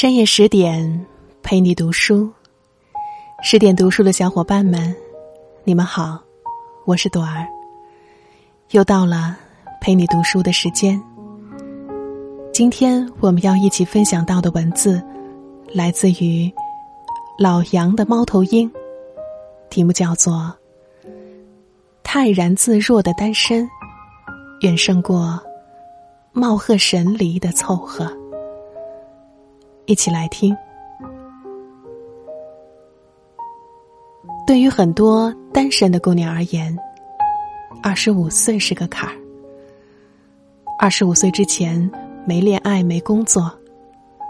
深夜十点，陪你读书。十点读书的小伙伴们，你们好，我是朵儿。又到了陪你读书的时间。今天我们要一起分享到的文字，来自于老杨的猫头鹰，题目叫做《泰然自若的单身》，远胜过貌合神离的凑合。一起来听。对于很多单身的姑娘而言，二十五岁是个坎儿。二十五岁之前没恋爱、没工作，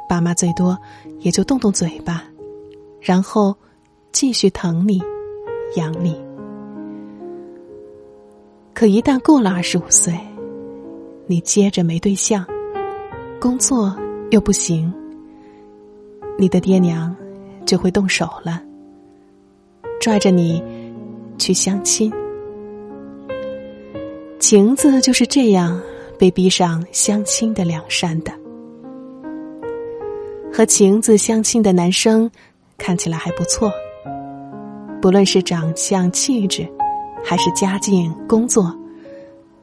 爸妈最多也就动动嘴巴，然后继续疼你、养你。可一旦过了二十五岁，你接着没对象，工作又不行。你的爹娘就会动手了，拽着你去相亲。晴子就是这样被逼上相亲的梁山的。和晴子相亲的男生看起来还不错，不论是长相、气质，还是家境、工作，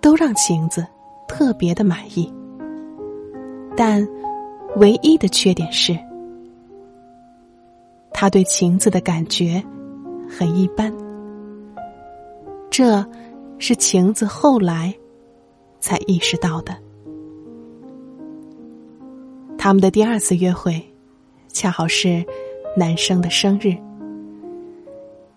都让晴子特别的满意。但唯一的缺点是。他对晴子的感觉很一般，这是晴子后来才意识到的。他们的第二次约会，恰好是男生的生日。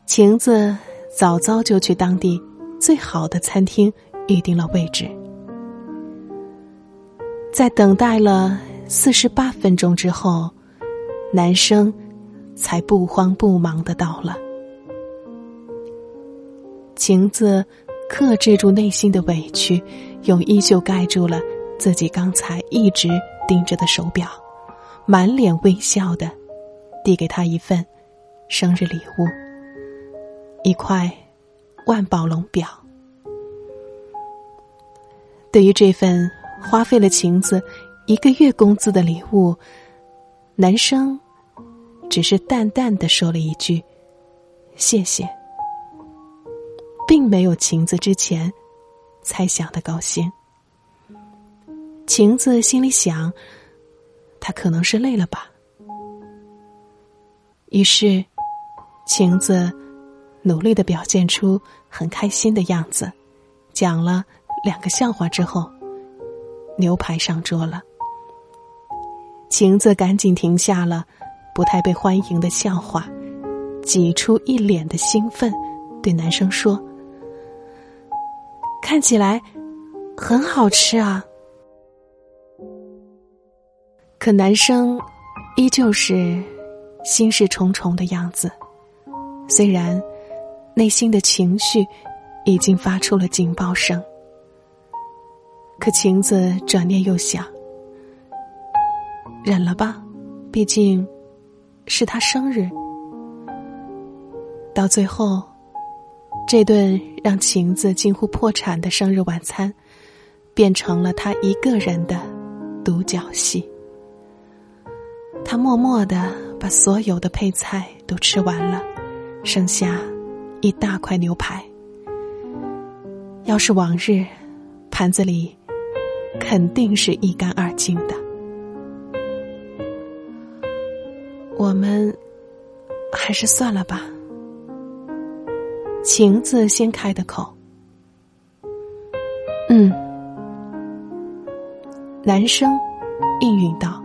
晴子早早就去当地最好的餐厅预定了位置，在等待了四十八分钟之后，男生。才不慌不忙的到了。晴子克制住内心的委屈，用衣袖盖住了自己刚才一直盯着的手表，满脸微笑的递给他一份生日礼物——一块万宝龙表。对于这份花费了晴子一个月工资的礼物，男生。只是淡淡的说了一句：“谢谢。”并没有晴子之前猜想的高兴。晴子心里想：“他可能是累了吧。”于是，晴子努力的表现出很开心的样子，讲了两个笑话之后，牛排上桌了。晴子赶紧停下了。不太被欢迎的笑话，挤出一脸的兴奋，对男生说：“看起来很好吃啊。”可男生依旧是心事重重的样子，虽然内心的情绪已经发出了警报声，可晴子转念又想，忍了吧，毕竟。是他生日，到最后，这顿让晴子近乎破产的生日晚餐，变成了他一个人的独角戏。他默默的把所有的配菜都吃完了，剩下一大块牛排。要是往日，盘子里肯定是一干二净的。我们还是算了吧。晴子先开的口。嗯，男生应允道。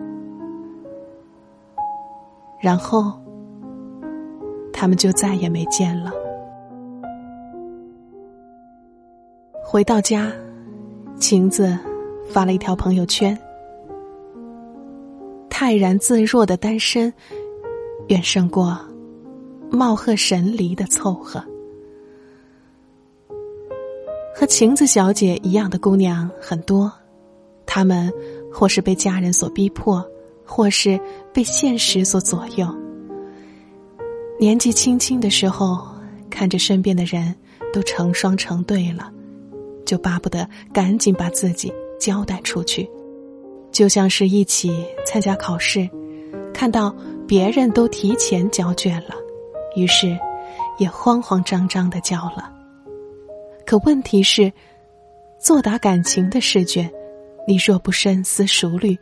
然后，他们就再也没见了。回到家，晴子发了一条朋友圈：“泰然自若的单身。”远胜过貌合神离的凑合。和晴子小姐一样的姑娘很多，她们或是被家人所逼迫，或是被现实所左右。年纪轻轻的时候，看着身边的人都成双成对了，就巴不得赶紧把自己交代出去，就像是一起参加考试。看到别人都提前交卷了，于是也慌慌张张的交了。可问题是，作答感情的试卷，你若不深思熟虑，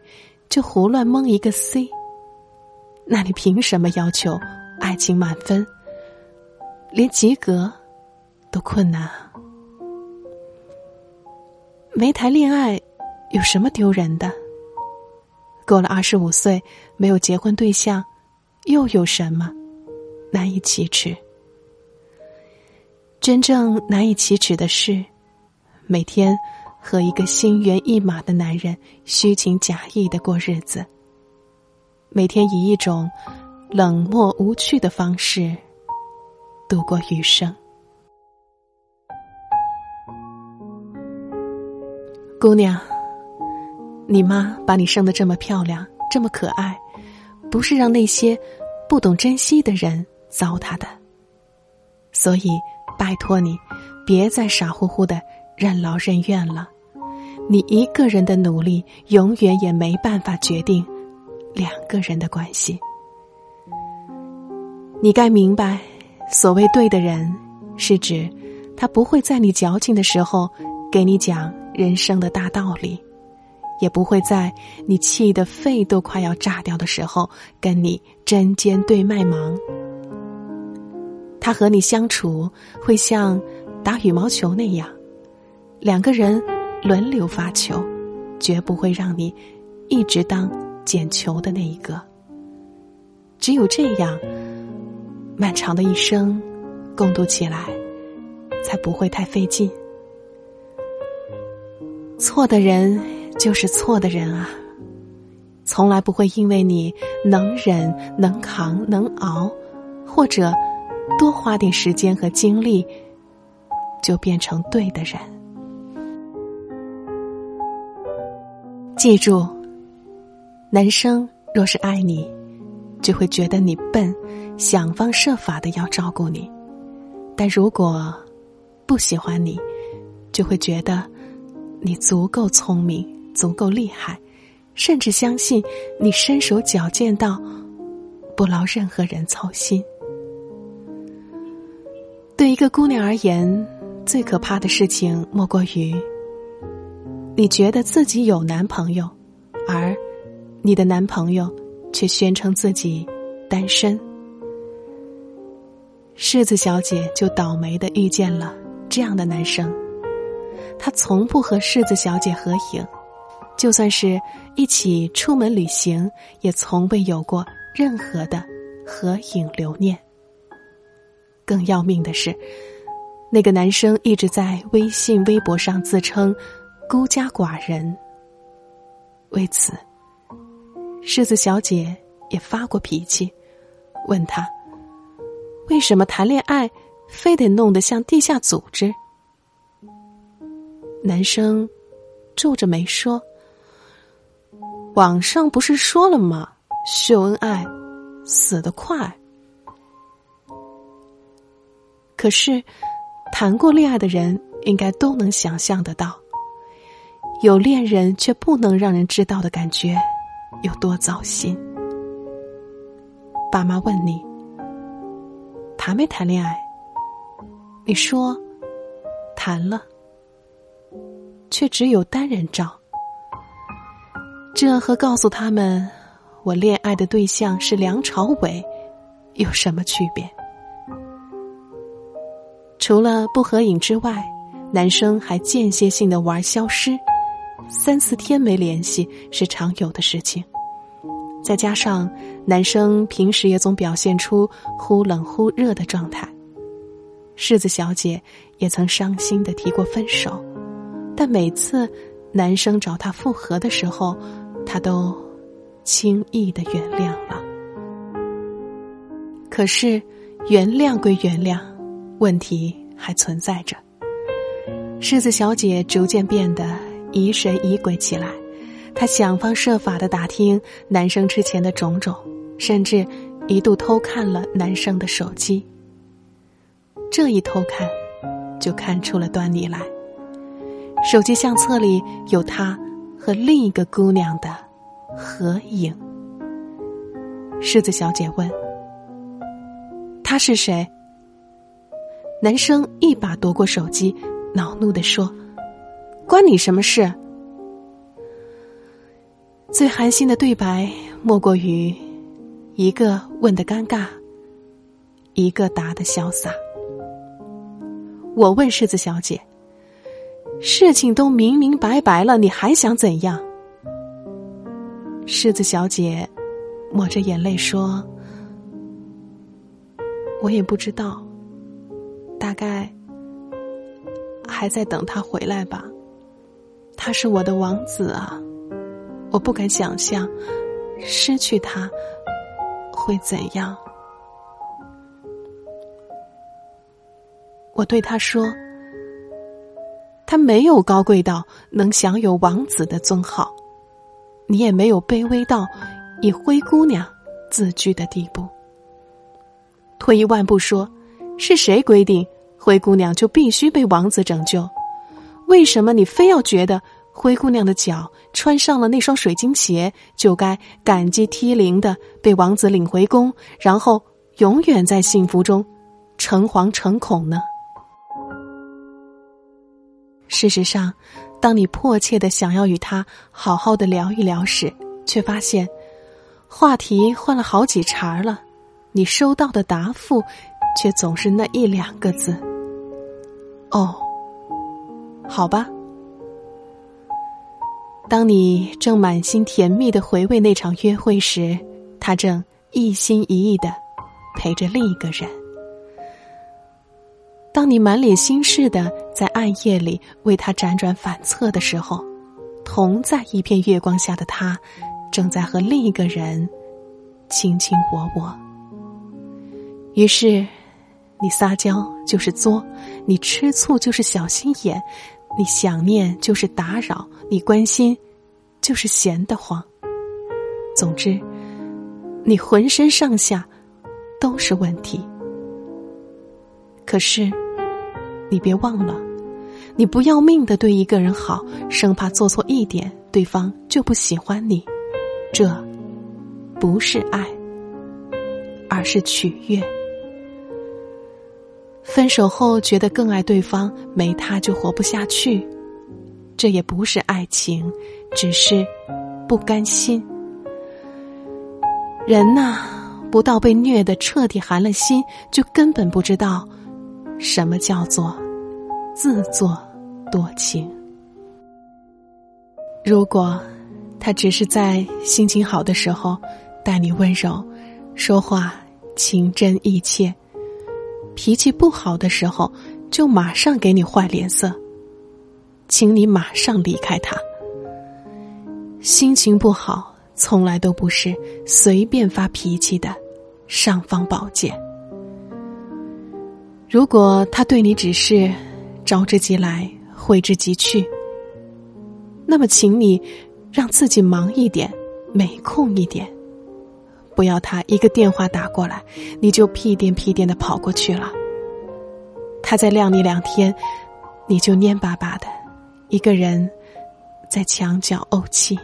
就胡乱蒙一个 C，那你凭什么要求爱情满分？连及格都困难啊！没谈恋爱有什么丢人的？过了二十五岁没有结婚对象，又有什么难以启齿？真正难以启齿的是，每天和一个心猿意马的男人虚情假意的过日子，每天以一种冷漠无趣的方式度过余生。姑娘。你妈把你生的这么漂亮，这么可爱，不是让那些不懂珍惜的人糟蹋的。所以，拜托你，别再傻乎乎的任劳任怨了。你一个人的努力，永远也没办法决定两个人的关系。你该明白，所谓对的人，是指他不会在你矫情的时候给你讲人生的大道理。也不会在你气得肺都快要炸掉的时候跟你针尖对麦芒。他和你相处会像打羽毛球那样，两个人轮流发球，绝不会让你一直当捡球的那一个。只有这样，漫长的一生共度起来才不会太费劲。错的人。就是错的人啊，从来不会因为你能忍、能扛、能熬，或者多花点时间和精力，就变成对的人。记住，男生若是爱你，就会觉得你笨，想方设法的要照顾你；但如果不喜欢你，就会觉得你足够聪明。足够厉害，甚至相信你身手矫健到不劳任何人操心。对一个姑娘而言，最可怕的事情莫过于你觉得自己有男朋友，而你的男朋友却宣称自己单身。柿子小姐就倒霉的遇见了这样的男生，他从不和柿子小姐合影。就算是一起出门旅行，也从未有过任何的合影留念。更要命的是，那个男生一直在微信、微博上自称孤家寡人。为此，柿子小姐也发过脾气，问他为什么谈恋爱非得弄得像地下组织。男生皱着眉说。网上不是说了吗？秀恩爱，死得快。可是，谈过恋爱的人应该都能想象得到，有恋人却不能让人知道的感觉有多糟心。爸妈问你谈没谈恋爱，你说谈了，却只有单人照。这和告诉他们我恋爱的对象是梁朝伟有什么区别？除了不合影之外，男生还间歇性的玩消失，三四天没联系是常有的事情。再加上男生平时也总表现出忽冷忽热的状态，柿子小姐也曾伤心的提过分手，但每次男生找她复合的时候。他都轻易的原谅了，可是原谅归原谅，问题还存在着。狮子小姐逐渐变得疑神疑鬼起来，她想方设法的打听男生之前的种种，甚至一度偷看了男生的手机。这一偷看，就看出了端倪来，手机相册里有他。和另一个姑娘的合影，狮子小姐问：“他是谁？”男生一把夺过手机，恼怒的说：“关你什么事？”最寒心的对白莫过于，一个问的尴尬，一个答的潇洒。我问狮子小姐：“事情都明明白白了，你还想怎样？”狮子小姐抹着眼泪说：“我也不知道，大概还在等他回来吧。他是我的王子啊。”我不敢想象，失去他会怎样。我对他说：“他没有高贵到能享有王子的尊号，你也没有卑微到以灰姑娘自居的地步。退一万步说，是谁规定灰姑娘就必须被王子拯救？为什么你非要觉得？”灰姑娘的脚穿上了那双水晶鞋，就该感激涕零的被王子领回宫，然后永远在幸福中诚惶诚恐呢。事实上，当你迫切的想要与他好好的聊一聊时，却发现话题换了好几茬了，你收到的答复却总是那一两个字：“哦，好吧。”当你正满心甜蜜的回味那场约会时，他正一心一意的陪着另一个人。当你满脸心事的在暗夜里为他辗转反侧的时候，同在一片月光下的他，正在和另一个人卿卿我我。于是，你撒娇就是作，你吃醋就是小心眼。你想念就是打扰，你关心就是闲得慌。总之，你浑身上下都是问题。可是，你别忘了，你不要命的对一个人好，生怕做错一点，对方就不喜欢你。这不是爱，而是取悦。分手后觉得更爱对方，没他就活不下去，这也不是爱情，只是不甘心。人呐，不到被虐的彻底寒了心，就根本不知道什么叫做自作多情。如果他只是在心情好的时候待你温柔，说话情真意切。脾气不好的时候，就马上给你坏脸色。请你马上离开他。心情不好，从来都不是随便发脾气的尚方宝剑。如果他对你只是招之即来，挥之即去，那么，请你让自己忙一点，没空一点。不要他一个电话打过来，你就屁颠屁颠的跑过去了。他再晾你两天，你就蔫巴巴的，一个人在墙角怄气。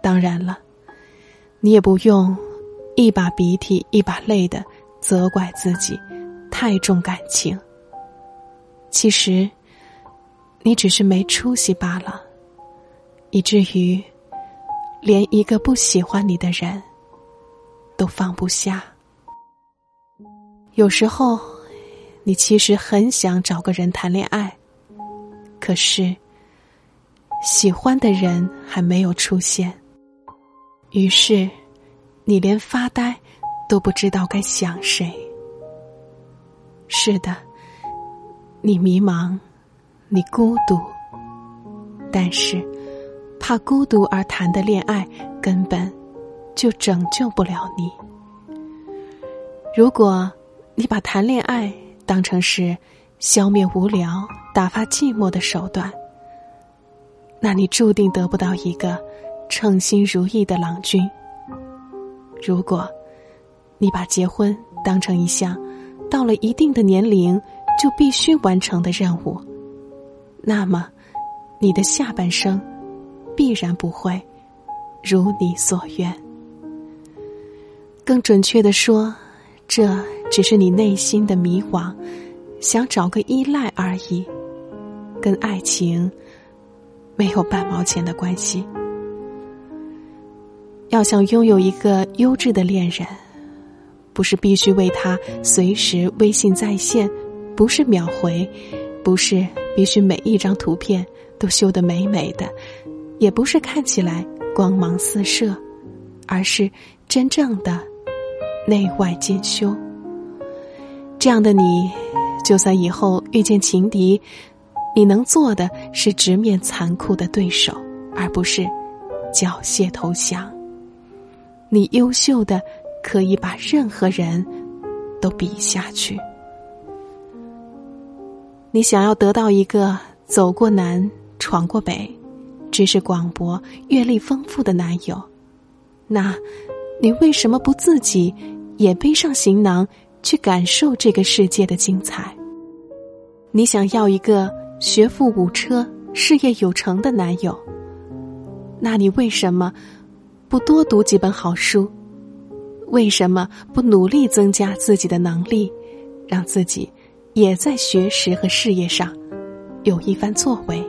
当然了，你也不用一把鼻涕一把泪的责怪自己太重感情。其实，你只是没出息罢了，以至于。连一个不喜欢你的人都放不下。有时候，你其实很想找个人谈恋爱，可是喜欢的人还没有出现，于是你连发呆都不知道该想谁。是的，你迷茫，你孤独，但是。怕孤独而谈的恋爱，根本就拯救不了你。如果你把谈恋爱当成是消灭无聊、打发寂寞的手段，那你注定得不到一个称心如意的郎君。如果你把结婚当成一项到了一定的年龄就必须完成的任务，那么你的下半生。必然不会如你所愿。更准确的说，这只是你内心的迷惘，想找个依赖而已，跟爱情没有半毛钱的关系。要想拥有一个优质的恋人，不是必须为他随时微信在线，不是秒回，不是必须每一张图片都修得美美的，也不是看起来光芒四射，而是真正的内外兼修。这样的你，就算以后遇见情敌，你能做的是直面残酷的对手，而不是缴械投降。你优秀的，可以把任何人都比下去。你想要得到一个走过南、闯过北、知识广博、阅历丰富的男友，那，你为什么不自己也背上行囊去感受这个世界的精彩？你想要一个学富五车、事业有成的男友，那你为什么？不多读几本好书，为什么不努力增加自己的能力，让自己也在学识和事业上有一番作为？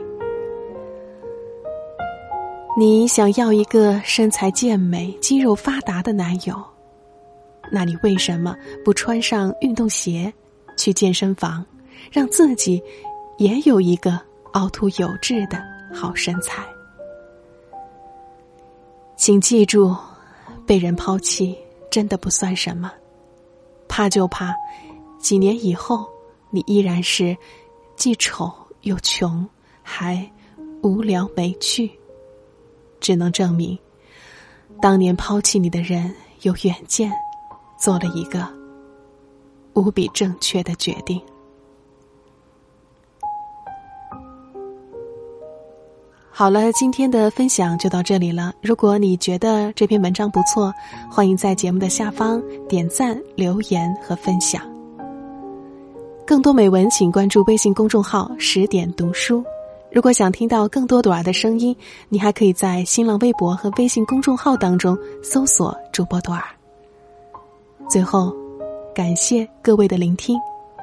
你想要一个身材健美、肌肉发达的男友，那你为什么不穿上运动鞋去健身房，让自己也有一个凹凸有致的好身材？请记住，被人抛弃真的不算什么，怕就怕几年以后你依然是既丑又穷，还无聊没趣，只能证明当年抛弃你的人有远见，做了一个无比正确的决定。好了，今天的分享就到这里了。如果你觉得这篇文章不错，欢迎在节目的下方点赞、留言和分享。更多美文，请关注微信公众号“十点读书”。如果想听到更多朵儿的声音，你还可以在新浪微博和微信公众号当中搜索主播朵儿。最后，感谢各位的聆听，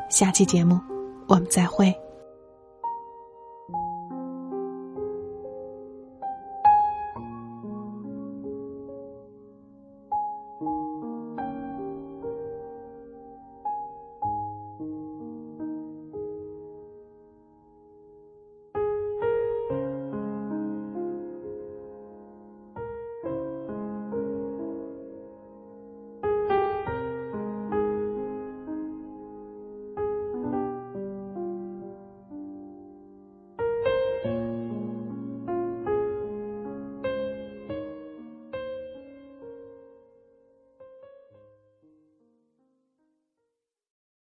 下期节目我们再会。